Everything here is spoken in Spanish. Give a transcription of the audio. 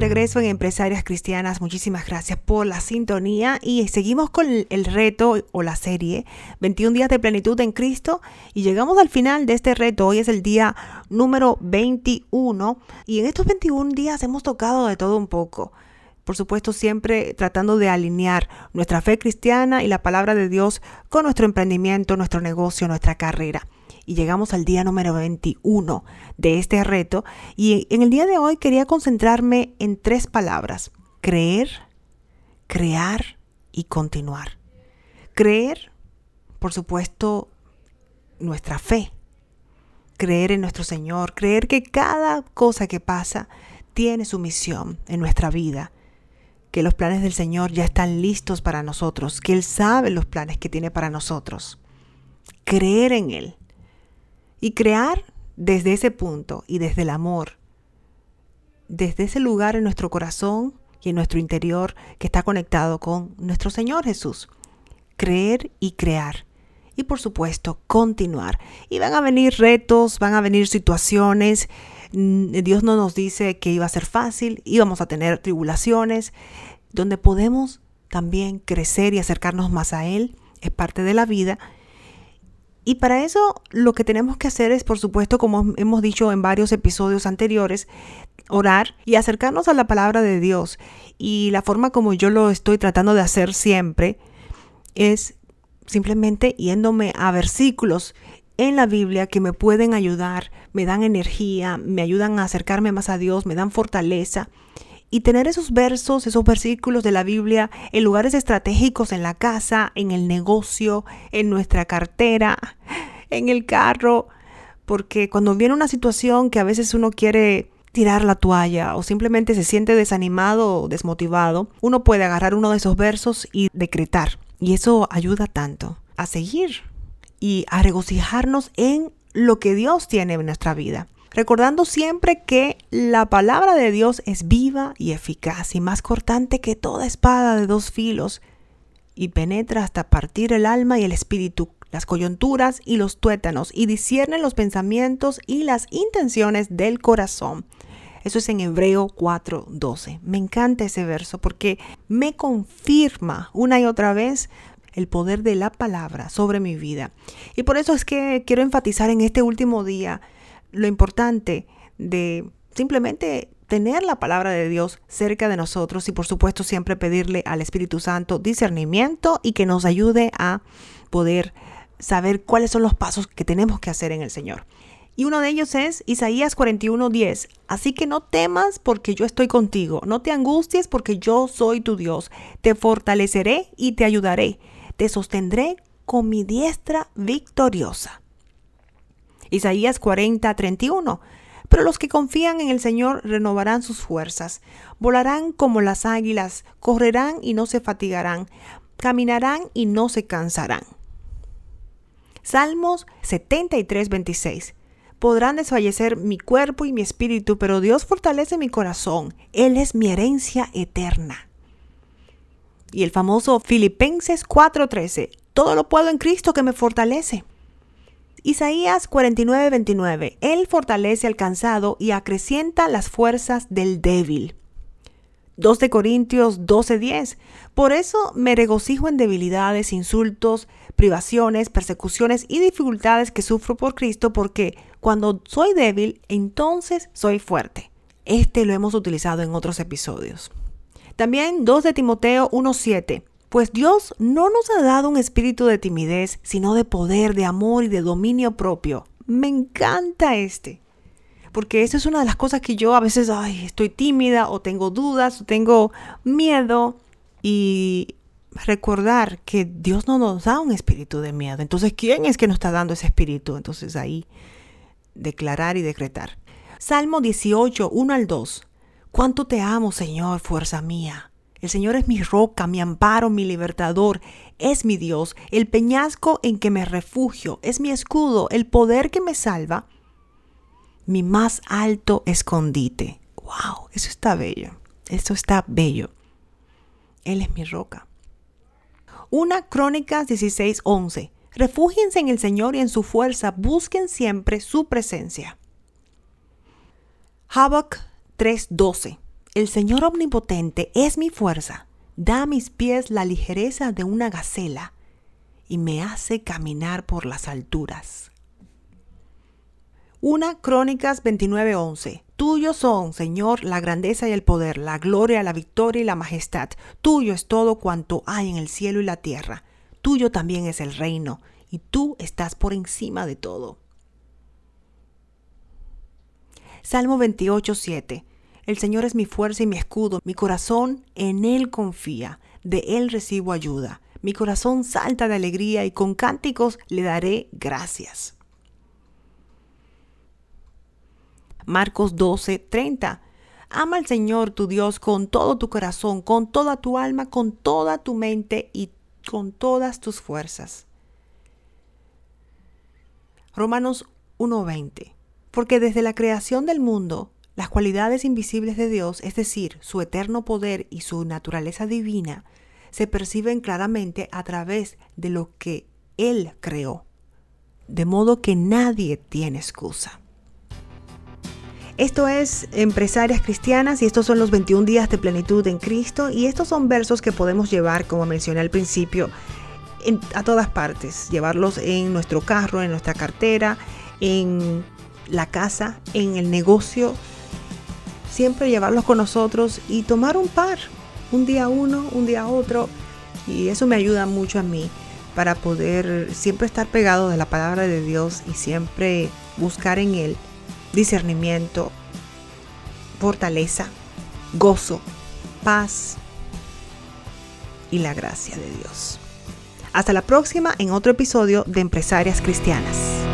regreso en Empresarias Cristianas. Muchísimas gracias por la sintonía y seguimos con el reto o la serie 21 días de plenitud en Cristo y llegamos al final de este reto. Hoy es el día número 21 y en estos 21 días hemos tocado de todo un poco. Por supuesto, siempre tratando de alinear nuestra fe cristiana y la palabra de Dios con nuestro emprendimiento, nuestro negocio, nuestra carrera y llegamos al día número 21 de este reto. Y en el día de hoy quería concentrarme en tres palabras. Creer, crear y continuar. Creer, por supuesto, nuestra fe. Creer en nuestro Señor. Creer que cada cosa que pasa tiene su misión en nuestra vida que los planes del Señor ya están listos para nosotros, que Él sabe los planes que tiene para nosotros. Creer en Él, y crear desde ese punto y desde el amor, desde ese lugar en nuestro corazón y en nuestro interior que está conectado con nuestro Señor Jesús. Creer y crear. Y por supuesto, continuar. Y van a venir retos, van a venir situaciones. Mm, Dios no nos dice que iba a ser fácil, íbamos a tener tribulaciones, donde podemos también crecer y acercarnos más a Él. Es parte de la vida y para eso lo que tenemos que hacer es, por supuesto, como hemos dicho en varios episodios anteriores, orar y acercarnos a la palabra de Dios. Y la forma como yo lo estoy tratando de hacer siempre es simplemente yéndome a versículos en la Biblia que me pueden ayudar, me dan energía, me ayudan a acercarme más a Dios, me dan fortaleza y tener esos versos, esos versículos de la Biblia en lugares estratégicos en la casa, en el negocio, en nuestra cartera, en el carro, porque cuando viene una situación que a veces uno quiere tirar la toalla o simplemente se siente desanimado o desmotivado, uno puede agarrar uno de esos versos y decretar. Y eso ayuda tanto a seguir y a regocijarnos en lo que Dios tiene en nuestra vida recordando siempre que la palabra de Dios es viva y eficaz y más cortante que toda espada de dos filos y penetra hasta partir el alma y el espíritu, las coyunturas y los tuétanos y discierne los pensamientos y las intenciones del corazón. Eso es en Hebreo 4:12. Me encanta ese verso porque me confirma una y otra vez el poder de la palabra sobre mi vida. Y por eso es que quiero enfatizar en este último día lo importante de simplemente tener la palabra de Dios cerca de nosotros y por supuesto siempre pedirle al Espíritu Santo discernimiento y que nos ayude a poder saber cuáles son los pasos que tenemos que hacer en el Señor. Y uno de ellos es Isaías 41:10. Así que no temas porque yo estoy contigo, no te angusties porque yo soy tu Dios, te fortaleceré y te ayudaré, te sostendré con mi diestra victoriosa. Isaías 40, 31. Pero los que confían en el Señor renovarán sus fuerzas, volarán como las águilas, correrán y no se fatigarán, caminarán y no se cansarán. Salmos 73, 26. Podrán desfallecer mi cuerpo y mi espíritu, pero Dios fortalece mi corazón. Él es mi herencia eterna. Y el famoso Filipenses 4:13. Todo lo puedo en Cristo que me fortalece. Isaías 49, 29. Él fortalece al cansado y acrecienta las fuerzas del débil. 2 de Corintios 12:10. Por eso me regocijo en debilidades, insultos, privaciones, persecuciones y dificultades que sufro por Cristo, porque cuando soy débil, entonces soy fuerte. Este lo hemos utilizado en otros episodios. También 2 de Timoteo 1:7. Pues Dios no nos ha dado un espíritu de timidez, sino de poder, de amor y de dominio propio. Me encanta este. Porque eso es una de las cosas que yo a veces, ay, estoy tímida o tengo dudas o tengo miedo. Y recordar que Dios no nos da un espíritu de miedo. Entonces, ¿quién es que nos está dando ese espíritu? Entonces ahí declarar y decretar. Salmo 18, 1 al 2. Cuánto te amo, Señor, fuerza mía. El Señor es mi roca, mi amparo, mi libertador, es mi Dios, el peñasco en que me refugio, es mi escudo, el poder que me salva, mi más alto escondite. ¡Wow! Eso está bello. Eso está bello. Él es mi roca. Una Crónicas 16:11. Refúgiense en el Señor y en su fuerza, busquen siempre su presencia. Habacuc 3:12. El Señor Omnipotente es mi fuerza, da a mis pies la ligereza de una gacela y me hace caminar por las alturas. Una Crónicas 29:11. Tuyos son, Señor, la grandeza y el poder, la gloria, la victoria y la majestad. Tuyo es todo cuanto hay en el cielo y la tierra. Tuyo también es el reino, y tú estás por encima de todo. Salmo 28:7. El Señor es mi fuerza y mi escudo, mi corazón en Él confía, de Él recibo ayuda. Mi corazón salta de alegría y con cánticos le daré gracias. Marcos 12:30. Ama al Señor tu Dios con todo tu corazón, con toda tu alma, con toda tu mente y con todas tus fuerzas. Romanos 1:20. Porque desde la creación del mundo, las cualidades invisibles de Dios, es decir, su eterno poder y su naturaleza divina, se perciben claramente a través de lo que Él creó. De modo que nadie tiene excusa. Esto es Empresarias Cristianas y estos son los 21 días de plenitud en Cristo y estos son versos que podemos llevar, como mencioné al principio, a todas partes, llevarlos en nuestro carro, en nuestra cartera, en la casa, en el negocio, siempre llevarlos con nosotros y tomar un par, un día uno, un día otro. Y eso me ayuda mucho a mí para poder siempre estar pegado de la palabra de Dios y siempre buscar en Él discernimiento, fortaleza, gozo, paz y la gracia de Dios. Hasta la próxima en otro episodio de Empresarias Cristianas.